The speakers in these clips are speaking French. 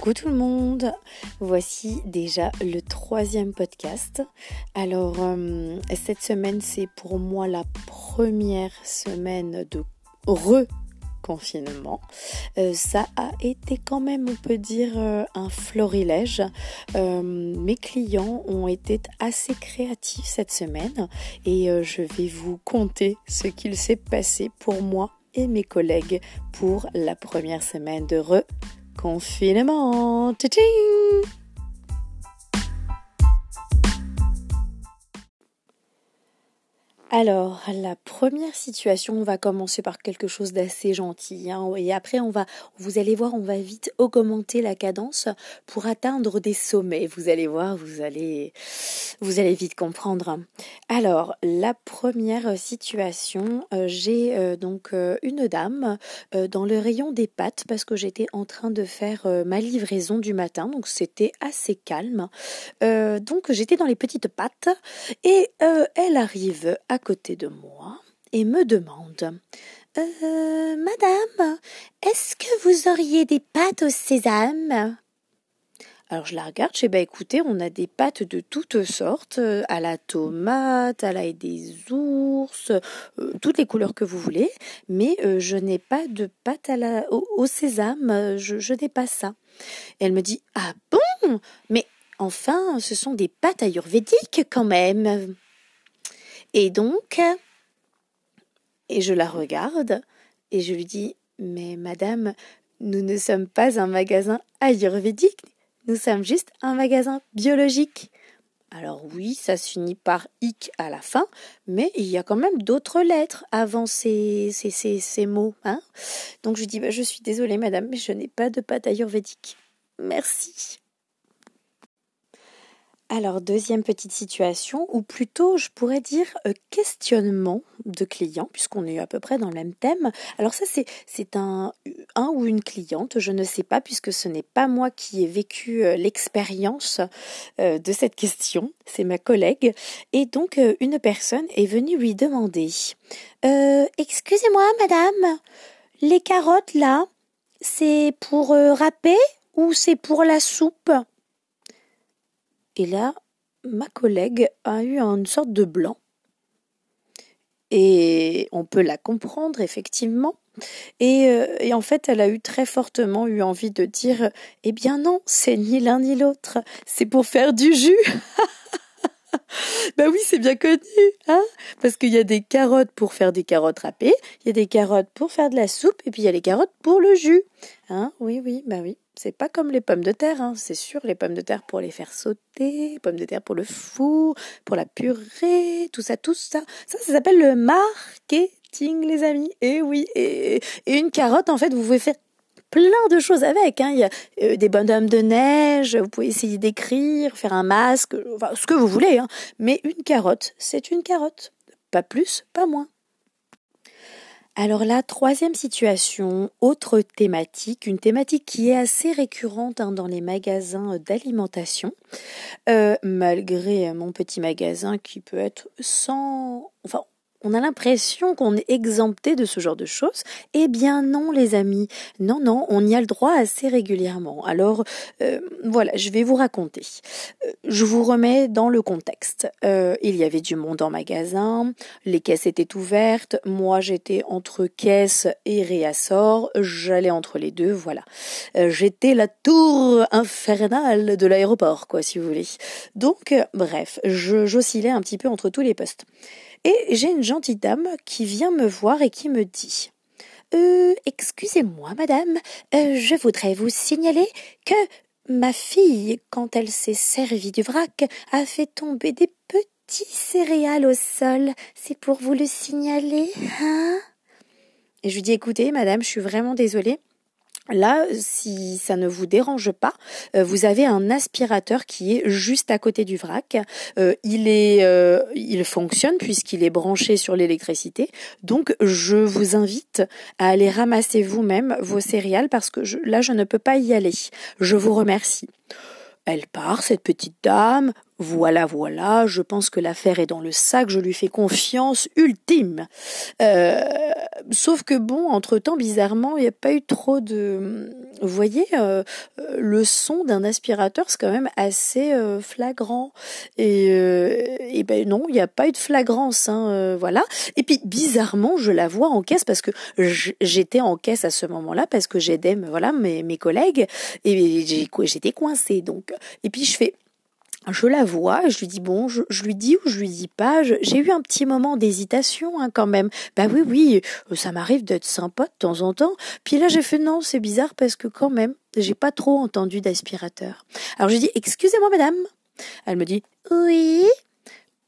Coucou tout le monde, voici déjà le troisième podcast. Alors euh, cette semaine c'est pour moi la première semaine de reconfinement. Euh, ça a été quand même, on peut dire, euh, un florilège. mes clients ont été assez créatifs cette semaine et je vais vous conter ce qu'il s'est passé pour moi et mes collègues pour la première semaine de re confinement. Alors, la première situation, on va commencer par quelque chose d'assez gentil. Hein, et après, on va, vous allez voir, on va vite augmenter la cadence pour atteindre des sommets. Vous allez voir, vous allez, vous allez vite comprendre. Alors, la première situation, euh, j'ai euh, donc euh, une dame dans le rayon des pâtes parce que j'étais en train de faire ma livraison du matin, donc c'était assez calme. donc, j'étais dans les petites pâtes et elle arrive à côté de moi et me demande euh, Madame, est-ce que vous auriez des pâtes au sésame? Alors je la regarde, je dis bah écoutez, on a des pâtes de toutes sortes, euh, à la tomate, à l'ail des ours, euh, toutes les couleurs que vous voulez, mais je n'ai pas de pâte à la, au, sésame, je, je n'ai pas ça. Et elle me dit ah bon, mais enfin, ce sont des pâtes ayurvédiques quand même. Et donc, et je la regarde et je lui dis, mais madame, nous ne sommes pas un magasin ayurvédique, nous sommes juste un magasin biologique. Alors oui, ça se finit par ic à la fin, mais il y a quand même d'autres lettres avant ces, ces, ces, mots. Hein Donc je dis, bah, je suis désolée madame, mais je n'ai pas de pâte ayurvédique. Merci. Alors, deuxième petite situation, ou plutôt je pourrais dire euh, questionnement de client, puisqu'on est à peu près dans le même thème. Alors ça, c'est, un, un ou une cliente, je ne sais pas, puisque ce n'est pas moi qui ai vécu euh, l'expérience euh, de cette question, c'est ma collègue. Et donc, une personne est venue lui demander, excusez-moi, madame, les carottes là, c'est pour râper ou c'est pour la soupe? Et là, ma collègue a eu une sorte de blanc. Et on peut la comprendre, effectivement. Et, euh, et, en fait, elle a eu très fortement eu envie de dire Eh bien non, c'est ni l'un ni l'autre, c'est pour faire du jus. bah oui, c'est bien connu, hein Parce qu'il y a des carottes pour faire des carottes râpées, il y a des carottes pour faire de la soupe, et puis il y a les carottes pour le jus. Hein Oui, oui, bah oui. C'est pas comme les pommes de terre, hein. c'est sûr, les pommes de terre pour les faire sauter, pommes de terre pour le four, pour la purée, tout ça, tout ça. Ça, ça s'appelle le marketing, les amis. Et oui, et, une carotte, en fait, vous pouvez faire plein de choses avec. Hein. Il y a euh, des bonhommes de neige, vous pouvez essayer d'écrire, faire un masque, enfin, ce que vous voulez. Hein. Mais une carotte, c'est une carotte. Pas plus, pas moins. Alors la troisième situation, autre thématique, une thématique qui est assez récurrente hein, dans les magasins d'alimentation, euh, malgré mon petit magasin qui peut être sans... Enfin, on a l'impression qu'on est exempté de ce genre de choses. Eh bien non, les amis. Non, non, on y a le droit assez régulièrement. Alors, euh, voilà, je vais vous raconter. Euh, je vous remets dans le contexte. Euh, il y avait du monde en magasin, les caisses étaient ouvertes, moi j'étais entre caisse et réassort, j'allais entre les deux, voilà. j'étais la tour infernale de l'aéroport, quoi, si vous voulez. Donc, bref, j'oscillais un petit peu entre tous les postes. Et j'ai une gentille dame qui vient me voir et qui me dit euh, Excusez-moi, madame, euh, je voudrais vous signaler que ma fille, quand elle s'est servie du vrac, a fait tomber des petits céréales au sol. C'est pour vous le signaler, hein? Et je lui dis Écoutez, madame, je suis vraiment désolée. Là, si ça ne vous dérange pas, euh, vous avez un aspirateur qui est juste à côté du vrac. Euh, il est, euh, il fonctionne puisqu'il est branché sur l'électricité. Donc, je vous invite à aller ramasser vous-même vos céréales parce que là, je ne peux pas y aller. Je vous remercie. Elle part, cette petite dame. Voilà, voilà, je pense que l'affaire est dans le sac, je lui fais confiance ultime. Euh, sauf que bon, entre-temps, bizarrement, il n'y a pas eu trop de... Vous voyez, euh, le son d'un aspirateur, c'est quand même assez euh, flagrant. Et, et ben non, il n'y a pas eu de flagrance, hein, voilà. Et puis, bizarrement, je la vois en caisse parce que j'étais en caisse à ce moment-là parce que j'aidais voilà, mes, mes collègues et j'étais coincée. Donc, et puis je fais je la vois, je lui dis bon, je, lui dis ou je lui dis pas? J'ai eu un petit moment d'hésitation hein, quand même. Bah oui, oui, euh, ça m'arrive d'être sympa de temps en temps. Puis là, j'ai fait non, c'est bizarre parce que quand même, j'ai pas trop entendu d'aspirateur. Alors je lui dis excusez-moi madame. Elle me dit oui.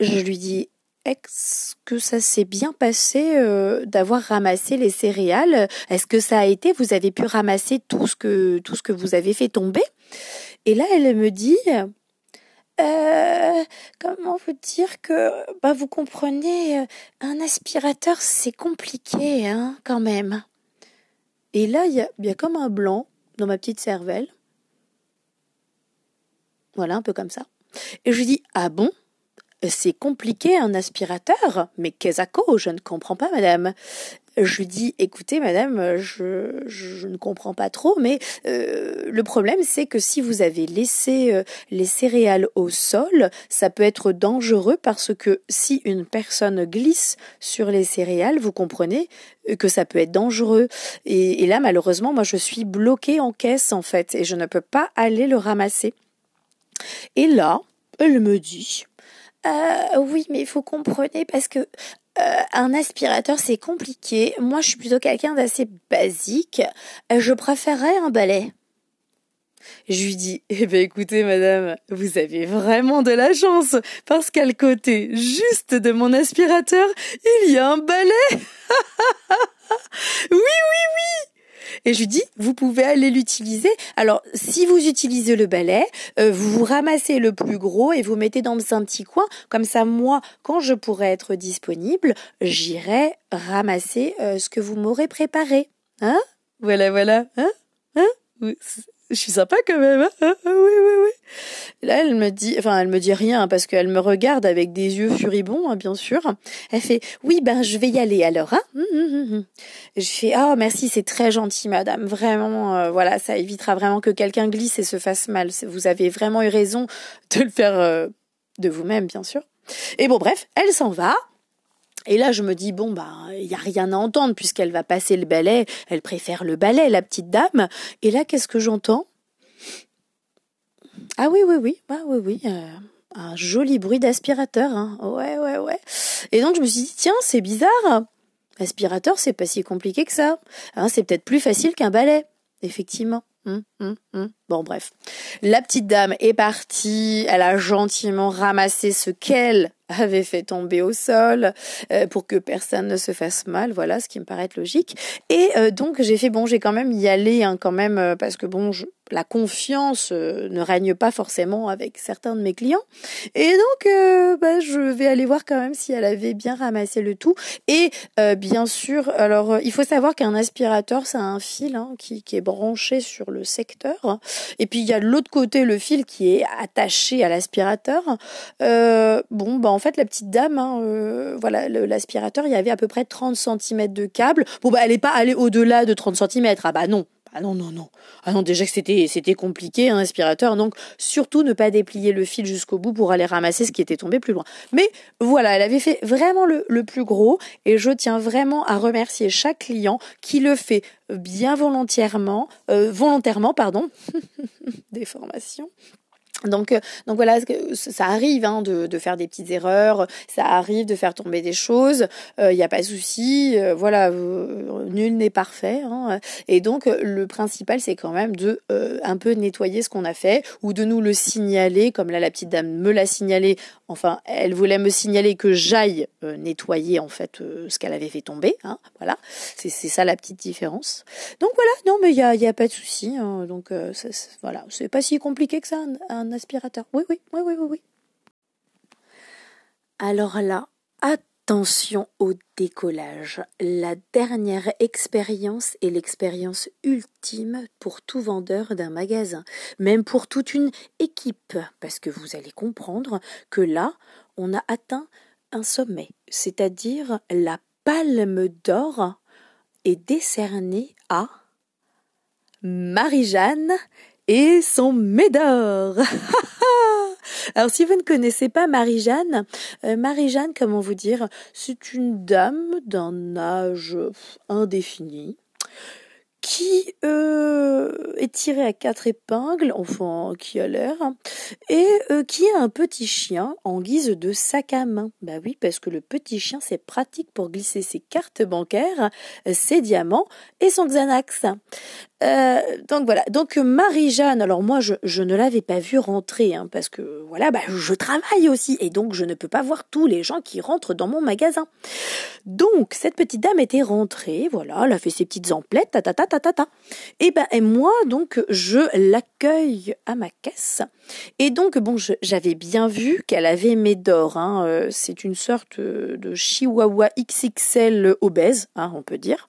Je lui dis est-ce que ça s'est bien passé euh, d'avoir ramassé les céréales? Est-ce que ça a été Vous avez pu ramasser tout ce que tout ce que vous avez fait tomber? Et là, elle me dit euh, comment vous dire que bah vous comprenez euh, un aspirateur c'est compliqué hein quand même. Et là il y a, y a comme un blanc dans ma petite cervelle. Voilà un peu comme ça. Et je dis ah bon? C'est compliqué un aspirateur? Mais qu'est-ce Je ne comprends pas, madame je lui dis écoutez madame je, je ne comprends pas trop mais euh, le problème c'est que si vous avez laissé euh, les céréales au sol ça peut être dangereux parce que si une personne glisse sur les céréales vous comprenez euh, que ça peut être dangereux. Et, là malheureusement moi je suis bloquée en caisse en fait et je ne peux pas aller le ramasser. Et là elle me dit euh, oui, mais il faut comprendre parce que euh, un aspirateur, c'est compliqué. Moi, je suis plutôt quelqu'un d'assez basique. Euh, je préférerais un balai. Je lui dis, eh ben écoutez madame, vous avez vraiment de la chance, parce qu'à le côté juste de mon aspirateur, il y a un balai. oui, oui, oui. Et je lui dis, vous pouvez aller l'utiliser. Alors, si vous utilisez le balai, euh, vous vous ramassez le plus gros et vous mettez dans un petit coin. Comme ça, moi, quand je pourrai être disponible, j'irai ramasser euh, ce que vous m'aurez préparé. Hein? Voilà, voilà. Hein? Hein? Je suis sympa quand même. Hein oui, oui, oui. Là, elle me dit, enfin, elle me dit rien parce qu'elle me regarde avec des yeux furibonds, hein, bien sûr. Elle fait, oui, ben, je vais y aller alors. Hein hum, hum, hum, je fais, oh, merci, c'est très gentil, madame. Vraiment, euh, voilà, ça évitera vraiment que quelqu'un glisse et se fasse mal. Vous avez vraiment eu raison de le faire euh, de vous-même, bien sûr. Et bon, bref, elle s'en va. Et là, je me dis, bon, bah, il n'y a rien à entendre puisqu'elle va passer le balai. Elle préfère le balai, la petite dame. Et là, qu'est-ce que j'entends? Ah oui, oui, oui, ah, oui, oui. Euh, un joli bruit d'aspirateur. Hein. Ouais, ouais, ouais. Et donc, je me suis dit, tiens, c'est bizarre. Aspirateur, c'est pas si compliqué que ça. Hein, c'est peut-être plus facile qu'un balai. Effectivement. Hum, hum, hum. Bon, bref. La petite dame est partie. Elle a gentiment ramassé ce qu'elle avait fait tomber au sol euh, pour que personne ne se fasse mal, voilà, ce qui me paraît logique. Et euh, donc j'ai fait bon, j'ai quand même y aller hein, quand même euh, parce que bon, je, la confiance ne règne pas forcément avec certains de mes clients. Et donc bah, je vais aller voir quand même si elle avait bien ramassé le tout. Et bien sûr, alors il faut savoir qu'un aspirateur, ça a un fil hein, qui, qui est branché sur le secteur. Et puis il y a de l'autre côté le fil qui est attaché à l'aspirateur. bon, bah en fait, la petite dame, hein, euh, voilà, l'aspirateur, il y avait à peu près 30 cm de câble. Bon, bah, elle n'est pas allée au-delà de 30 cm. Ah bah non, ah non, non, non. Ah non, déjà que c'était, compliqué, un aspirateur. Donc, surtout ne pas déplier le fil jusqu'au bout pour aller ramasser ce qui était tombé plus loin. Mais voilà, elle avait fait vraiment le, plus gros et je tiens vraiment à remercier chaque client qui le fait bien volontairement, euh, volontairement, pardon, des formations donc, euh, donc voilà, ça arrive hein, de, de, faire des petites erreurs, ça arrive de faire tomber des choses, il euh, n'y a pas de souci, euh, voilà, nul n'est parfait. Hein, et donc le principal, c'est quand même de un peu nettoyer ce qu'on a fait ou de nous le signaler, comme là la petite dame me l'a signalé. Enfin, elle voulait me signaler que j'aille nettoyer en fait ce qu'elle avait fait tomber. Hein, voilà, c'est ça la petite différence. Donc voilà, non mais il y a, y a, pas de souci. Hein, donc voilà, c'est pas si compliqué que ça. Oui, oui, oui, oui, oui, oui. Alors là, Attention au décollage. La dernière expérience est l'expérience ultime pour tout vendeur d'un magasin, même pour toute une équipe, parce que vous allez comprendre que là, on a atteint un sommet, c'est-à-dire la palme d'or est décernée à Marie-Jeanne et son Médor. Alors si vous ne connaissez pas Marie-Jeanne, euh, Marie-Jeanne, comment vous dire, c'est une dame d'un âge indéfini qui euh, est tirée à quatre épingles, enfin qui a l'air, et euh, qui a un petit chien en guise de sac à main. Bah oui, parce que le petit chien c'est pratique pour glisser ses cartes bancaires, ses diamants et son Xanax. Euh, donc voilà. Donc Marie-Jeanne, alors moi je, je ne l'avais pas vue rentrer hein, parce que voilà, bah, je travaille aussi et donc je ne peux pas voir tous les gens qui rentrent dans mon magasin. Donc cette petite dame était rentrée, voilà, elle a fait ses petites emplettes, ta ta ta ta ta ta. Et ben et moi donc je l'accueille à ma caisse et donc bon j'avais bien vu qu'elle avait mes d'or. Hein, euh, c'est une sorte de chihuahua XXL obèse, hein, on peut dire.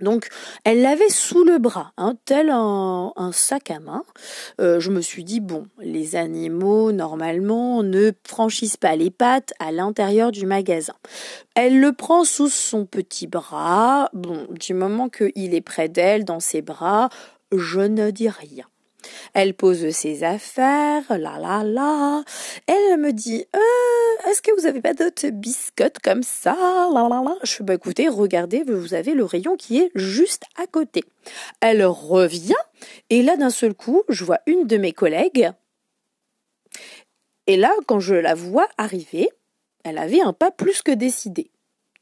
Donc, elle l'avait sous le bras, hein, tel un, sac à main. Euh, je me suis dit, bon, les animaux, normalement, ne franchissent pas les pattes à l'intérieur du magasin. Elle le prend sous son petit bras. Bon, du moment qu'il est près d'elle, dans ses bras, je ne dis rien. Elle pose ses affaires, là là là. Elle me dit euh, Est-ce que vous avez pas d'autres biscottes comme ça? Là, là, là. Je fais bah écoutez, regardez, vous avez le rayon qui est juste à côté. Elle revient et là d'un seul coup, je vois une de mes collègues. Et là, quand je la vois arriver, elle avait un pas plus que décidé.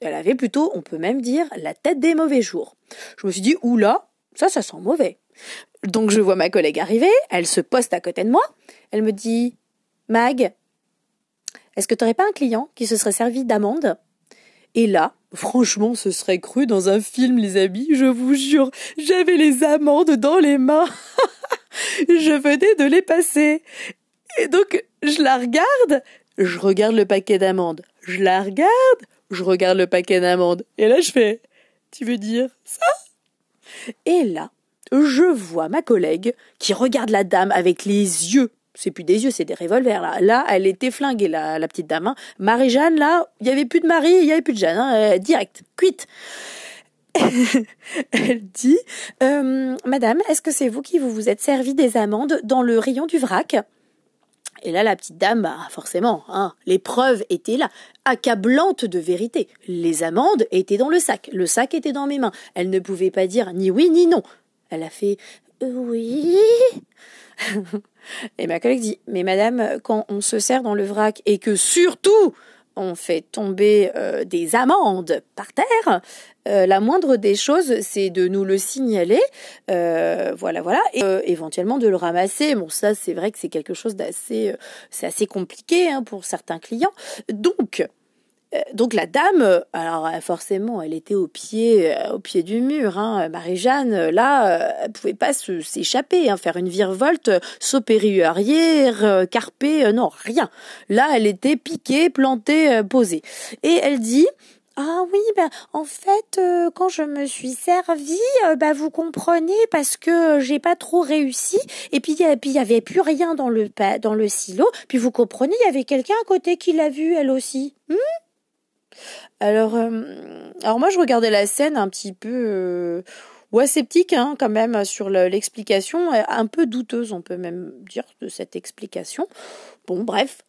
Elle avait plutôt, on peut même dire, la tête des mauvais jours. Je me suis dit, oula, ça, ça sent mauvais. Donc je vois ma collègue arriver, elle se poste à côté de moi, elle me dit Mag, est-ce que tu n'aurais pas un client qui se serait servi d'amande Et là, franchement, ce serait cru dans un film, les amis, je vous jure, j'avais les amandes dans les mains. je venais de les passer. Et donc, je la regarde, je regarde le paquet d'amandes, je la regarde, je regarde le paquet d'amandes. Et là, je fais Tu veux dire ça? Et là, je vois ma collègue qui regarde la dame avec les yeux. C'est plus des yeux, c'est des revolvers là. Là, elle était flinguée, la, la petite dame. Hein. Marie-Jeanne, là, il y avait plus de Marie, il y avait plus de Jeanne, hein, euh, direct, cuite. elle dit, euh, Madame, est-ce que c'est vous qui vous vous êtes servi des amandes dans le rayon du vrac? Et là, la petite dame, bah, forcément, hein, les preuves étaient là, accablantes de vérité. Les amandes étaient dans le sac, le sac était dans mes mains. Elle ne pouvait pas dire ni oui ni non. Elle a fait oui. et ma collègue dit mais madame quand on se sert dans le vrac et que surtout on fait tomber euh, des amendes par terre, euh, la moindre des choses, c'est de nous le signaler, euh, voilà, voilà, et éventuellement de le ramasser. Bon, ça, c'est vrai que c'est quelque chose d'assez, c'est assez compliqué hein, pour certains clients. Donc, donc la dame, euh, alors euh, forcément, elle était au pied, au pied du mur. Hein. Marie-Jeanne, là, elle pouvait pas s'échapper, hein, faire une virevolte, s'opérer arrière, carper, non, rien. Là, elle était piquée, plantée, posée. Et elle dit. Ah oui, ben en fait, quand je me suis servie, bah vous comprenez parce que j'ai pas trop réussi. Et puis il y avait plus rien dans le dans le silo. Puis vous comprenez, il y avait quelqu'un à côté qui l'a vu elle aussi. Hmm? Alors, euh, alors moi je regardais la scène un petit peu euh, ouais sceptique hein, quand même sur l'explication, un peu douteuse on peut même dire de cette explication. Bon bref,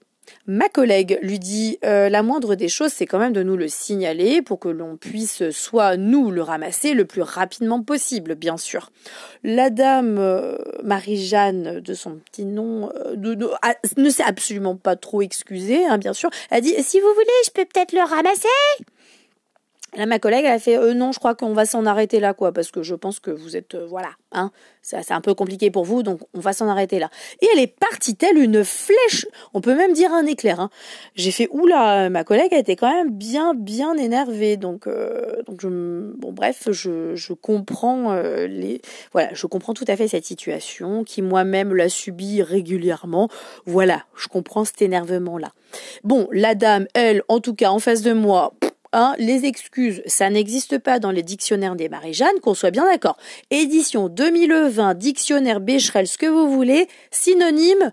Ma collègue lui dit euh, la moindre des choses, c'est quand même de nous le signaler pour que l'on puisse soit nous le ramasser le plus rapidement possible, bien sûr. La dame euh, Marie-Jeanne, de son petit nom, euh, ne s'est absolument pas trop excusée, hein, bien sûr. Elle dit si vous voulez, je peux peut-être le ramasser. Là, ma collègue, elle a fait euh, non, je crois qu'on va s'en arrêter là, quoi, parce que je pense que vous êtes, euh, voilà, hein, c'est un peu compliqué pour vous, donc on va s'en arrêter là. Et elle est partie telle une flèche, on peut même dire un éclair. Hein. J'ai fait oula, ma collègue a été quand même bien, bien énervée, donc, euh, donc je, bon, bref, je, je comprends les, voilà, je comprends tout à fait cette situation, qui moi-même l'a subie régulièrement. Voilà, je comprends cet énervement là. Bon, la dame, elle, en tout cas, en face de moi. Hein, les excuses, ça n'existe pas dans les dictionnaires des Marie-Jeanne, qu'on soit bien d'accord. Édition 2020, dictionnaire Becherel, ce que vous voulez, synonyme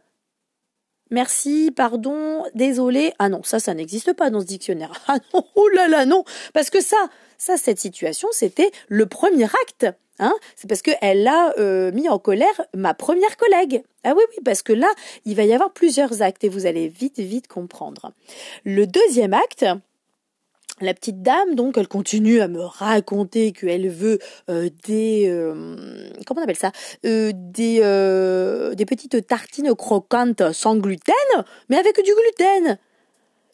Merci, pardon, désolé. Ah non, ça, ça n'existe pas dans ce dictionnaire. Ah non, oh là là, non. Parce que ça, ça, cette situation, c'était le premier acte. Hein c'est parce qu'elle a euh, mis en colère ma première collègue. Ah oui, oui, parce que là, il va y avoir plusieurs actes et vous allez vite, vite comprendre. Le deuxième acte, la petite dame, donc, elle continue à me raconter qu'elle veut euh, des euh, comment on appelle ça euh, des des petites tartines croquantes sans gluten, mais avec du gluten.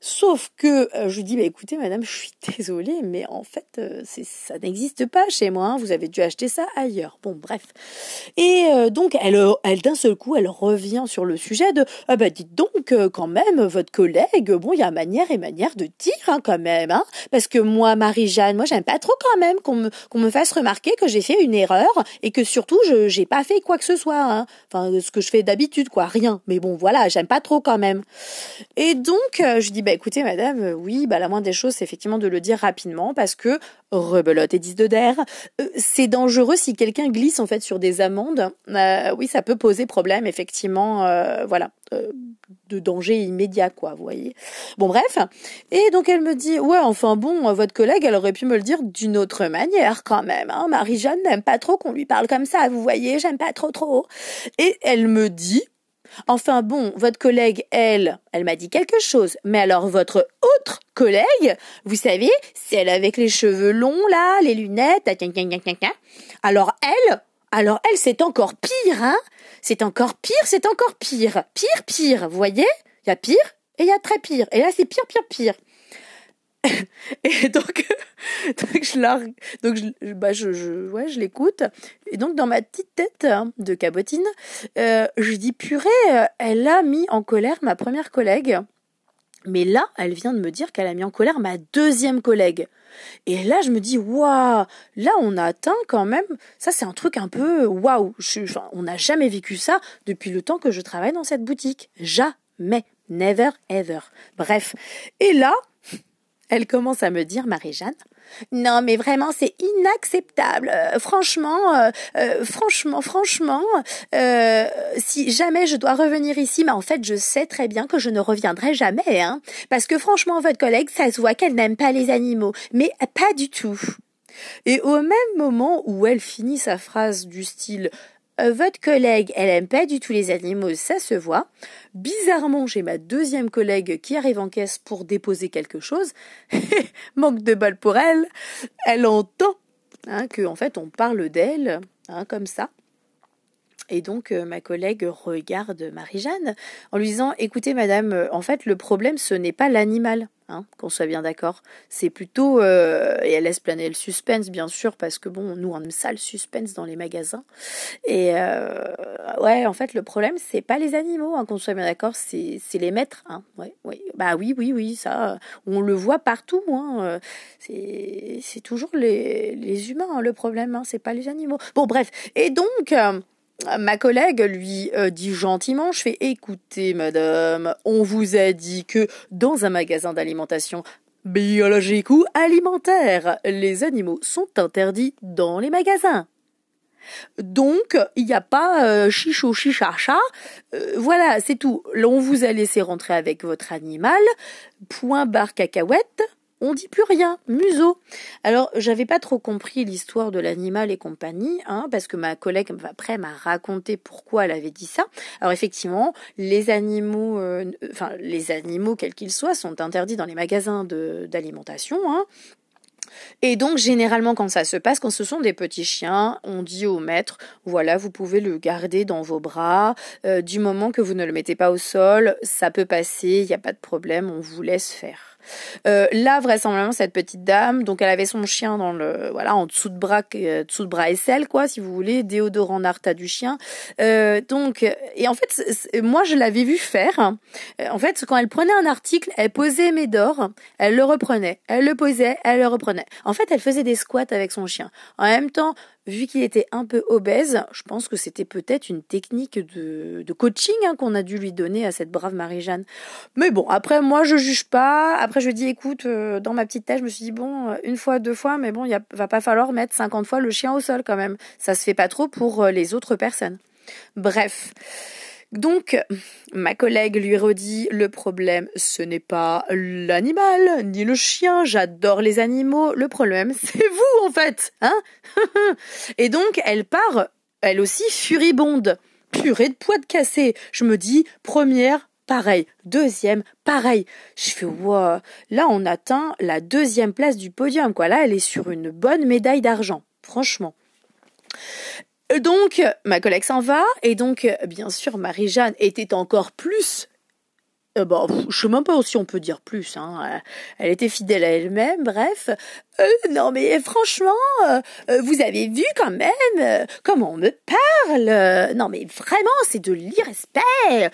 Sauf que euh, je lui dis, bah, écoutez, madame, je suis désolée, mais en fait, euh, ça n'existe pas chez moi. Hein. vous avez dû acheter ça ailleurs. Bon, bref. Et euh, donc, elle, elle d'un seul coup, elle revient sur le sujet de, ah bah, dites donc, quand même, votre collègue, bon, il y a manière et manière de dire, hein, quand même, hein, parce que moi, Marie-Jeanne, moi, j'aime pas trop quand même qu'on me, qu'on me fasse remarquer que j'ai fait une erreur et que surtout, je j'ai pas fait quoi que ce soit. Hein. Enfin, ce que je fais d'habitude, quoi, rien. Mais bon, voilà, j'aime pas trop quand même. Et donc, je dis, bah écoutez madame, euh, oui, bah la moindre des choses c'est effectivement de le dire rapidement parce que rebelote et 10 de der, euh, c'est dangereux si quelqu'un glisse en fait sur des amendes. Euh, oui, ça peut poser problème effectivement, voilà, de danger immédiat quoi, vous voyez. Bon bref, et donc elle me dit ouais, enfin bon, votre collègue elle aurait pu me le dire d'une autre manière quand même. Hein. Marie-Jeanne n'aime pas trop qu'on lui parle comme ça, vous voyez, j'aime pas trop trop. Et elle me dit Enfin bon, votre collègue, elle, elle m'a dit quelque chose. Mais alors votre autre collègue, vous savez, celle avec les cheveux longs là, les lunettes, alors elle, alors elle, c'est encore pire, hein C'est encore pire, c'est encore pire. Pire, pire, vous voyez? Il y a pire et il y a très pire. Et là, c'est pire, pire, pire. et donc, donc je donc je, bah je, ouais, je l'écoute. Et donc dans ma petite tête hein, de cabotine, euh, je dis purée, euh, elle a mis en colère ma première collègue. Mais là, elle vient de me dire qu'elle a mis en colère ma deuxième collègue. Et là, je me dis, waouh, là, on a atteint quand même, ça c'est un truc un peu, waouh, on n'a jamais vécu ça depuis le temps que je travaille dans cette boutique. Jamais. Never ever. Bref. Et là, elle commence à me dire, Marie-Jeanne, non, mais vraiment, c'est inacceptable. Euh, franchement, euh, euh, franchement, franchement, si jamais je dois revenir ici, mais en fait, je sais très bien que je ne reviendrai jamais, hein, parce que franchement, votre collègue, ça se voit qu'elle n'aime pas les animaux, mais pas du tout. Et au même moment où elle finit sa phrase du style euh, votre collègue, elle aime pas du tout les animaux, ça se voit. Bizarrement, j'ai ma deuxième collègue qui arrive en caisse pour déposer quelque chose. Manque de balle pour elle. Elle entend hein, que en fait on parle d'elle, hein, comme ça. Et donc euh, ma collègue regarde Marie-Jeanne en lui disant "Écoutez madame, euh, en fait le problème ce n'est pas l'animal." Hein, qu'on soit bien d'accord. C'est plutôt euh, et elle laisse planer le suspense bien sûr parce que bon, nous on aime ça le suspense dans les magasins. Et euh, ouais, en fait le problème c'est pas les animaux, hein, qu'on soit bien d'accord, c'est les maîtres. Hein, ouais, ouais, bah oui, oui, oui, ça, on le voit partout. Hein, c'est c'est toujours les les humains hein, le problème, hein, c'est pas les animaux. Bon bref, et donc. Euh, ma collègue lui euh, dit gentiment, je fais écoutez madame, on vous a dit que dans un magasin d'alimentation biologique ou alimentaire, les animaux sont interdits dans les magasins. Donc, il n'y a pas euh, chicho chichacha. Euh, voilà, c'est tout. On vous a laissé rentrer avec votre animal. Point barre cacahuète on dit plus rien, museau. Alors, j'avais pas trop compris l'histoire de l'animal et compagnie, hein, parce que ma collègue après m'a raconté pourquoi elle avait dit ça. Alors effectivement, les animaux, euh, enfin les animaux quels qu'ils soient, sont interdits dans les magasins d'alimentation. Hein. Et donc généralement quand ça se passe, quand ce sont des petits chiens, on dit au maître, voilà, vous pouvez le garder dans vos bras, euh, du moment que vous ne le mettez pas au sol, ça peut passer, il n'y a pas de problème, on vous laisse faire. Euh, là, vraisemblablement, cette petite dame, donc elle avait son chien dans le, voilà, en dessous de bras, euh, dessous de bras aisselle, quoi, si vous voulez, déodorant Narta du chien. Euh, donc, et en fait, moi, je l'avais vu faire. En fait, quand elle prenait un article, elle posait Médor, elle le reprenait, elle le posait, elle le reprenait. En fait, elle faisait des squats avec son chien. En même temps, vu qu'il était un peu obèse, je pense que c'était peut-être une technique de, coaching hein, qu'on a dû lui donner à cette brave Marie-Jeanne. Mais bon, après, moi, je juge pas. Après, je dis, écoute, euh, dans ma petite tête, je me suis dit, bon, euh, une fois, deux fois, mais bon, il va pas falloir mettre 50 fois le chien au sol quand même. Ça se fait pas trop pour euh, les autres personnes. Bref. Donc, ma collègue lui redit, le problème, ce n'est pas l'animal, ni le chien, j'adore les animaux, le problème, c'est vous, en fait, hein Et donc, elle part, elle aussi, furibonde. Purée de poids de cassé. Je me dis, première, pareil. Deuxième, pareil. Je fais. Là, on atteint la deuxième place du podium, quoi. Là, elle est sur une bonne médaille d'argent. Franchement. Donc, ma collègue s'en va, et donc, bien sûr, Marie-Jeanne était encore plus euh, bon, je sais même pas si on peut dire plus. Hein. Elle était fidèle à elle-même, bref. Euh, non mais franchement, euh, vous avez vu quand même comment on me parle. Non mais vraiment, c'est de l'irrespect.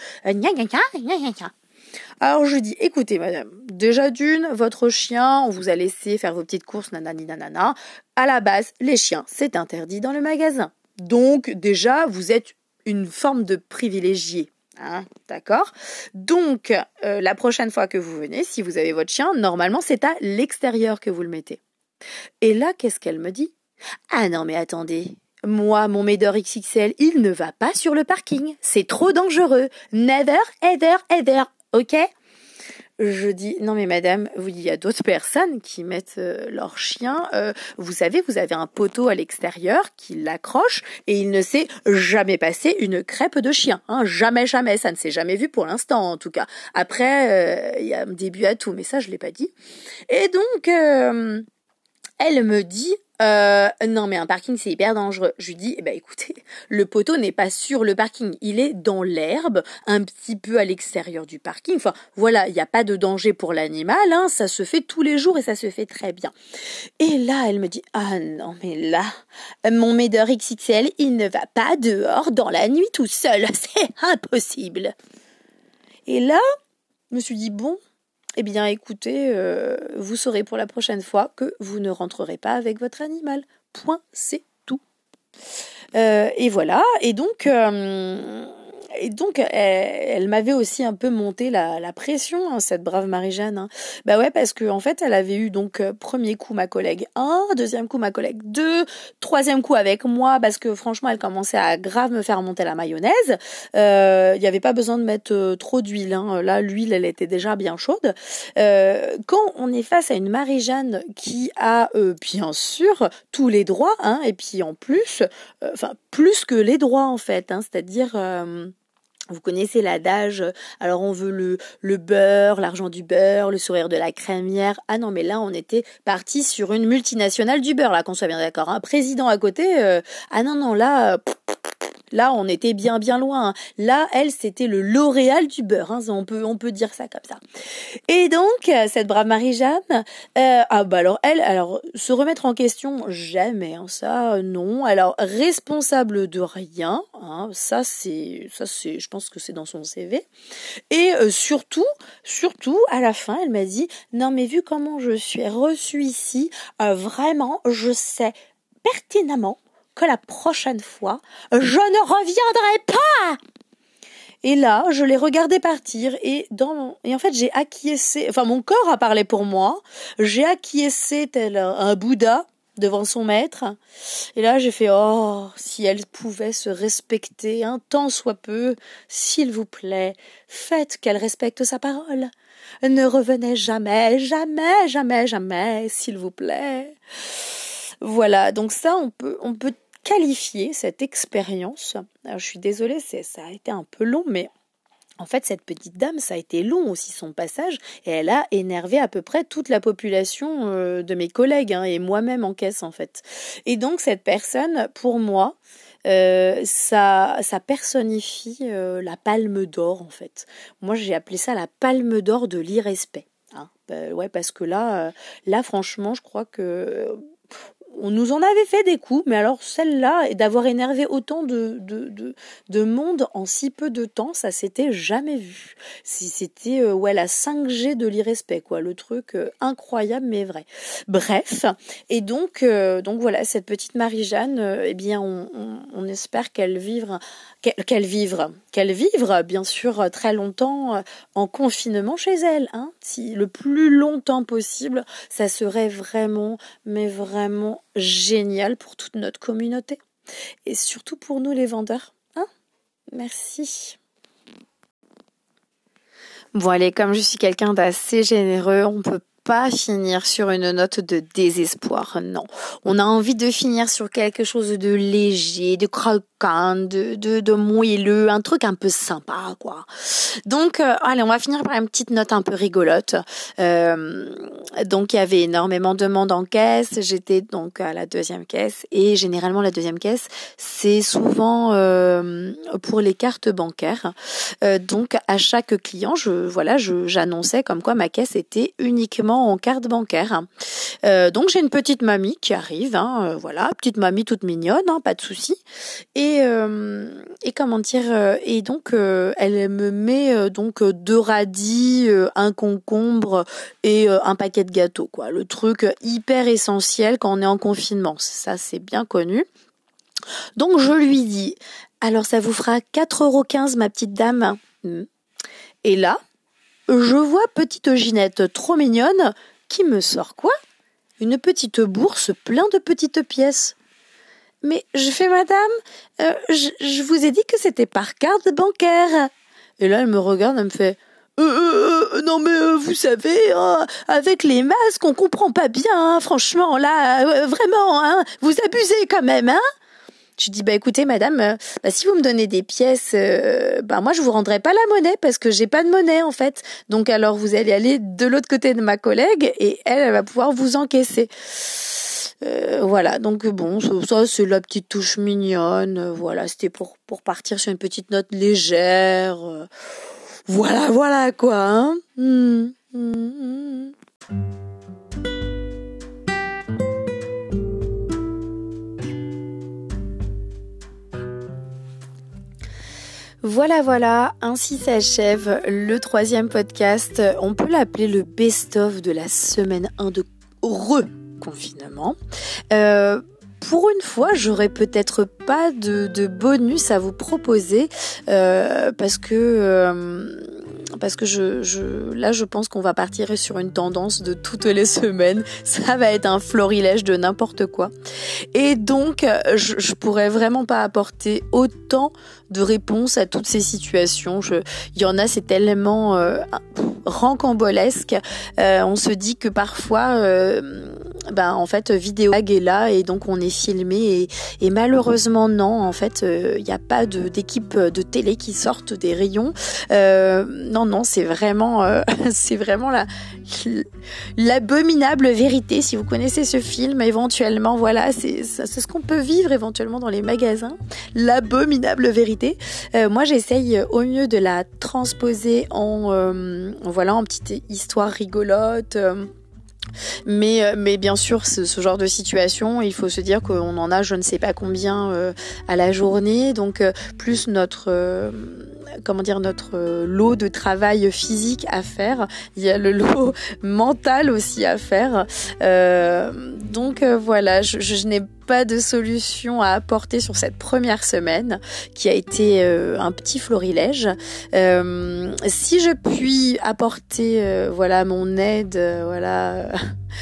Alors je dis, écoutez madame, déjà d'une, votre chien, on vous a laissé faire vos petites courses, nanani nanana. À la base, les chiens, c'est interdit dans le magasin. Donc déjà, vous êtes une forme de privilégié. Hein, D'accord? Donc, euh, la prochaine fois que vous venez, si vous avez votre chien, normalement, c'est à l'extérieur que vous le mettez. Et là, qu'est-ce qu'elle me dit? Ah non, mais attendez. Moi, mon Médor XXL, il ne va pas sur le parking. C'est trop dangereux. Never, ever, ever. OK? Je dis non mais madame, il y a d'autres personnes qui mettent euh, leur chien. Euh, vous savez, vous avez un poteau à l'extérieur qui l'accroche et il ne s'est jamais passé une crêpe de chien. Hein, jamais, jamais. Ça ne s'est jamais vu pour l'instant en tout cas. Après, euh, il y a un début à tout, mais ça je l'ai pas dit. Et donc, elle me dit euh, non mais un parking c'est hyper dangereux. Je lui dis, eh ben écoutez, le poteau n'est pas sur le parking, il est dans l'herbe, un petit peu à l'extérieur du parking. Enfin voilà, il n'y a pas de danger pour l'animal, hein, ça se fait tous les jours et ça se fait très bien. Et là, elle me dit, ah non mais là, mon Médor XXL, il ne va pas dehors dans la nuit tout seul, c'est impossible. Et là, je me suis dit, bon, eh bien écoutez, euh, vous saurez pour la prochaine fois que vous ne rentrerez pas avec votre animal. Point, c'est tout. Euh, et voilà, et donc euh, et donc, elle, m'avait aussi un peu monté la, la pression, hein, cette brave Marie-Jeanne. Hein. Bah ouais, parce que en fait, elle avait eu donc euh, premier coup ma collègue 1, deuxième coup ma collègue 2, troisième coup avec moi, parce que franchement, elle commençait à grave me faire monter la mayonnaise. Euh, il euh, n'y avait pas besoin de mettre euh, trop d'huile. Hein. Là, l'huile, elle était déjà bien chaude. Euh, quand on est face à une Marie-Jeanne qui a bien sûr tous les droits, hein, et puis en plus, enfin plus que les droits en fait, hein, c'est-à-dire vous connaissez l'adage, alors on veut le, le beurre, l'argent du beurre, le sourire de la crémière. Ah non, mais là on était parti sur une multinationale du beurre, là qu'on soit bien d'accord. Un président à côté, euh, ah non, non, là, Là, on était bien bien loin. Hein. Là, elle, c'était le L'Oréal du beurre. Hein. On peut on peut dire ça comme ça. Et donc, euh, cette brave Marie-Jeanne, euh, ah bah alors elle, alors se remettre en question, jamais. Hein, ça, non. Alors responsable de rien. Ça c'est ça c'est, je pense que c'est dans son CV. Et euh, surtout, surtout à la fin, elle m'a dit non mais vu comment je suis reçue ici, vraiment, je sais pertinemment que la prochaine fois, je ne reviendrai pas. Et là, je l'ai regardé partir et dans et en fait j'ai acquiescé. Enfin, mon corps a parlé pour moi. J'ai acquiescé tel un Bouddha devant son maître. Et là, j'ai fait oh, si elle pouvait se respecter un tant soit peu, s'il vous plaît, faites qu'elle respecte sa parole. Ne revenez jamais, jamais, jamais, jamais, s'il vous plaît. Voilà, donc ça, on peut, on peut qualifier cette expérience. je suis désolée, ça a été un peu long, mais en fait, cette petite dame, ça a été long aussi son passage, et elle a énervé à peu près toute la population euh, de mes collègues, hein, et moi-même en caisse en fait. Et donc cette personne, pour moi, euh, ça, ça personnifie euh, la palme d'or en fait. Moi, j'ai appelé ça la palme d'or de l'irrespect. Hein. Ouais, parce que là, là, franchement, je crois que on nous en avait fait des coups, mais alors celle-là, et d'avoir énervé autant de, de, de, monde en si peu de temps, ça s'était jamais vu. Si c'était euh, ouais la 5G de l'irrespect, quoi, le truc euh, incroyable mais vrai. Bref, et donc euh, donc voilà cette petite Marie-Jeanne, eh bien on, espère qu'elle vivre qu'elle vivre, qu'elle vivre, bien sûr, très longtemps en confinement chez elle. Hein. Si le plus longtemps possible, ça serait vraiment, mais vraiment génial pour toute notre communauté. Et surtout pour nous les vendeurs. Hein? Merci. Bon allez, comme je suis quelqu'un d'assez généreux, on peut pas finir sur une note de désespoir, non. On a envie de finir sur quelque chose de léger, de croquant, de, de, de moelleux, un truc un peu sympa, quoi. Donc, euh, allez, on va finir par une petite note un peu rigolote. Euh, donc, il y avait énormément de monde en caisse. J'étais donc à la deuxième caisse et généralement la deuxième caisse, c'est souvent euh, pour les cartes bancaires. Donc, à chaque client, je voilà, je j'annonçais comme quoi ma caisse était uniquement en carte bancaire. Euh, donc j'ai une petite mamie qui arrive, hein, euh, voilà, petite mamie toute mignonne, hein, pas de souci. Et euh, et comment dire, et donc elle me met donc deux radis, un concombre et un paquet de gâteaux, quoi. Le truc hyper essentiel quand on est en confinement. Ça c'est bien connu. Donc je lui dis, alors ça vous fera 4,15€ ma petite dame. Et là, je vois petite Ginette trop mignonne qui me sort quoi? Une petite bourse plein de petites pièces. Mais je fais madame, euh, je, vous ai dit que c'était par carte bancaire. Et là elle me regarde, elle me fait euh, euh, euh non mais vous savez, avec les masques on comprend pas bien, hein, franchement là, vraiment, hein, vous abusez quand même, hein? Je dis bah écoutez madame, euh, bah, si vous me donnez des pièces, euh, bah moi je vous rendrai pas la monnaie parce que j'ai pas de monnaie en fait. Donc alors vous allez aller de l'autre côté de ma collègue et elle, elle va pouvoir vous encaisser. Euh, voilà, donc bon, ça, c'est la petite touche mignonne. Voilà, c'était pour partir sur une petite note légère. voilà, voilà quoi. Hein mmh, mmh, mmh. Voilà, voilà, ainsi s'achève le troisième podcast. On peut l'appeler le best-of de la semaine 1 de reconfinement. Euh, pour une fois, j'aurais peut-être pas de, bonus à vous proposer euh, parce que euh, parce que je, je, là, je pense qu'on va partir sur une tendance de toutes les semaines. Ça va être un florilège de n'importe quoi. Et donc, je, je pourrais vraiment pas apporter autant de réponses à toutes ces situations. Il y en a, c'est tellement euh, rancambolesque. Euh, on se dit que parfois, euh, ben en fait, vidéo est là et donc on est filmé et, malheureusement non, en fait, il n'y a pas d'équipe de, télé qui sortent des rayons. non, non, c'est vraiment, c'est vraiment la l'abominable vérité. Si vous connaissez ce film, éventuellement, voilà, c'est ce qu'on peut vivre éventuellement dans les magasins. L'abominable vérité. Euh, moi, j'essaye au mieux de la transposer en, euh, voilà, en petite histoire rigolote. Euh, mais, euh, mais bien sûr, ce, ce, genre de situation, il faut se dire qu'on en a je ne sais pas combien euh, à la journée. Donc, euh, plus notre, comment dire, notre lot de travail physique à faire. Il y a le lot mental aussi à faire. donc, voilà, je, je n'ai pas de solution à apporter sur cette première semaine qui a été un petit florilège. Euh, si je puis apporter voilà mon aide voilà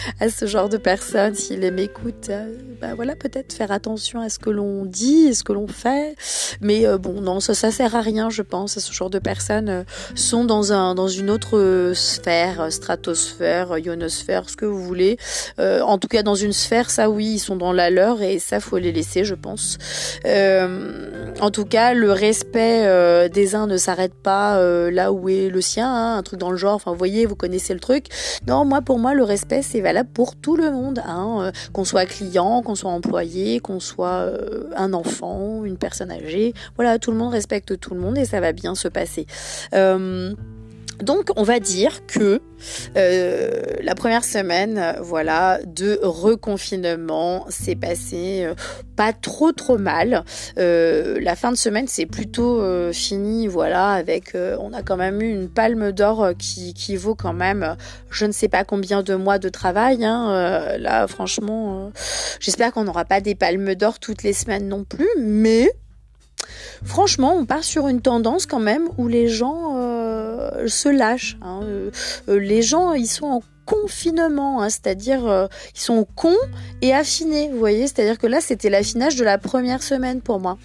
à ce genre de personnes, s'ils m'écoutent, euh, bah voilà, peut-être faire attention à ce que l'on dit, à ce que l'on fait. Mais euh, bon, non, ça, ça sert à rien, je pense. Ce genre de personnes euh, sont dans un, dans une autre sphère, stratosphère, ionosphère, ce que vous voulez. en tout cas, dans une sphère, ça oui, ils sont dans la leur et ça faut les laisser, je pense. en tout cas, le respect des uns ne s'arrête pas là où est le sien, hein, un truc dans le genre. Enfin, vous voyez, vous connaissez le truc. Non, moi, pour moi, le respect, c'est valable pour tout le monde, hein, euh, qu'on soit client, qu'on soit employé, qu'on soit euh, un enfant, une personne âgée. Voilà, tout le monde respecte tout le monde et ça va bien se passer. Donc on va dire que euh, la première semaine, voilà, de reconfinement s'est passé euh, pas trop trop mal. Euh, la fin de semaine c'est plutôt fini, voilà, avec on a quand même eu une palme d'or qui, qui vaut quand même je ne sais pas combien de mois de travail. Hein. là franchement, j'espère qu'on n'aura pas des palmes d'or toutes les semaines non plus, mais franchement, on part sur une tendance quand même où les gens euh, se lâchent. Hein. Euh, euh, les gens, ils sont en confinement, hein, c'est-à-dire ils sont cons et affinés, vous voyez, c'est-à-dire que là c'était l'affinage de la première semaine pour moi.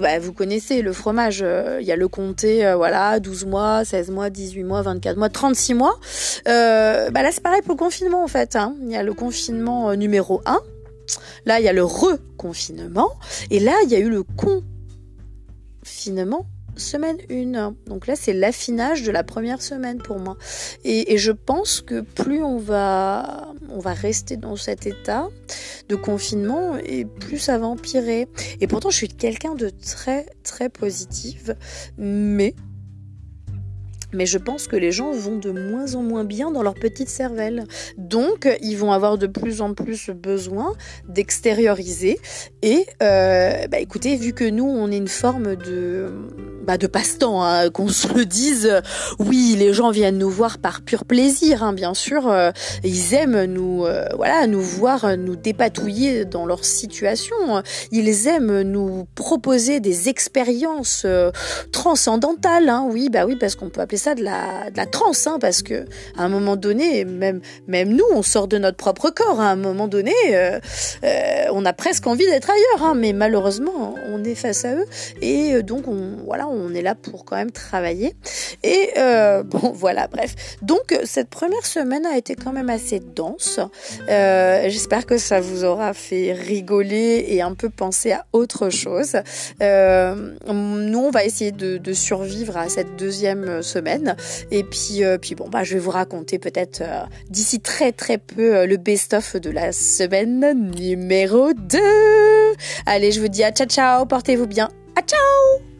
Bah, vous connaissez le fromage, il y a le comté, voilà, 12 mois, 16 mois, 18 mois, 24 mois, 36 mois. bah là c'est pareil pour le confinement en fait. Hein. Il y a le confinement numéro 1, là il y a le reconfinement et là il y a eu le con finement semaine 1. Donc là, c'est l'affinage de la première semaine pour moi. Et, je pense que plus on va, on va rester dans cet état de confinement, et plus ça va empirer. Et pourtant, je suis quelqu'un de très, très positive. Mais mais je pense que les gens vont de moins en moins bien dans leur petite cervelle. Donc, ils vont avoir de plus en plus besoin d'extérioriser. Et, euh, bah, écoutez, vu que nous, on est une forme de, bah, de passe-temps, hein, qu'on se le dise, oui, les gens viennent nous voir par pur plaisir, hein, bien sûr. Euh, ils aiment nous, euh, voilà, nous voir nous dépatouiller dans leur situation. Ils aiment nous proposer des expériences transcendantales. Hein, oui, bah oui, parce qu'on peut appeler ça de la, transe, parce que à un moment donné, même, même nous, on sort de notre propre corps. À un moment donné, euh, euh, on a presque envie d'être ailleurs, mais malheureusement, on est face à eux. Et euh, donc, on, voilà, on est là pour quand même travailler. Et bon, voilà, bref. Donc, cette première semaine a été quand même assez dense. J'espère que ça vous aura fait rigoler et un peu penser à autre chose. nous, on va essayer de, survivre à cette deuxième semaine et puis, euh, puis bon, bah, je vais vous raconter peut-être euh, d'ici très très peu euh, le best-of de la semaine numéro 2. Allez, je vous dis à ciao ciao, portez-vous bien. À ciao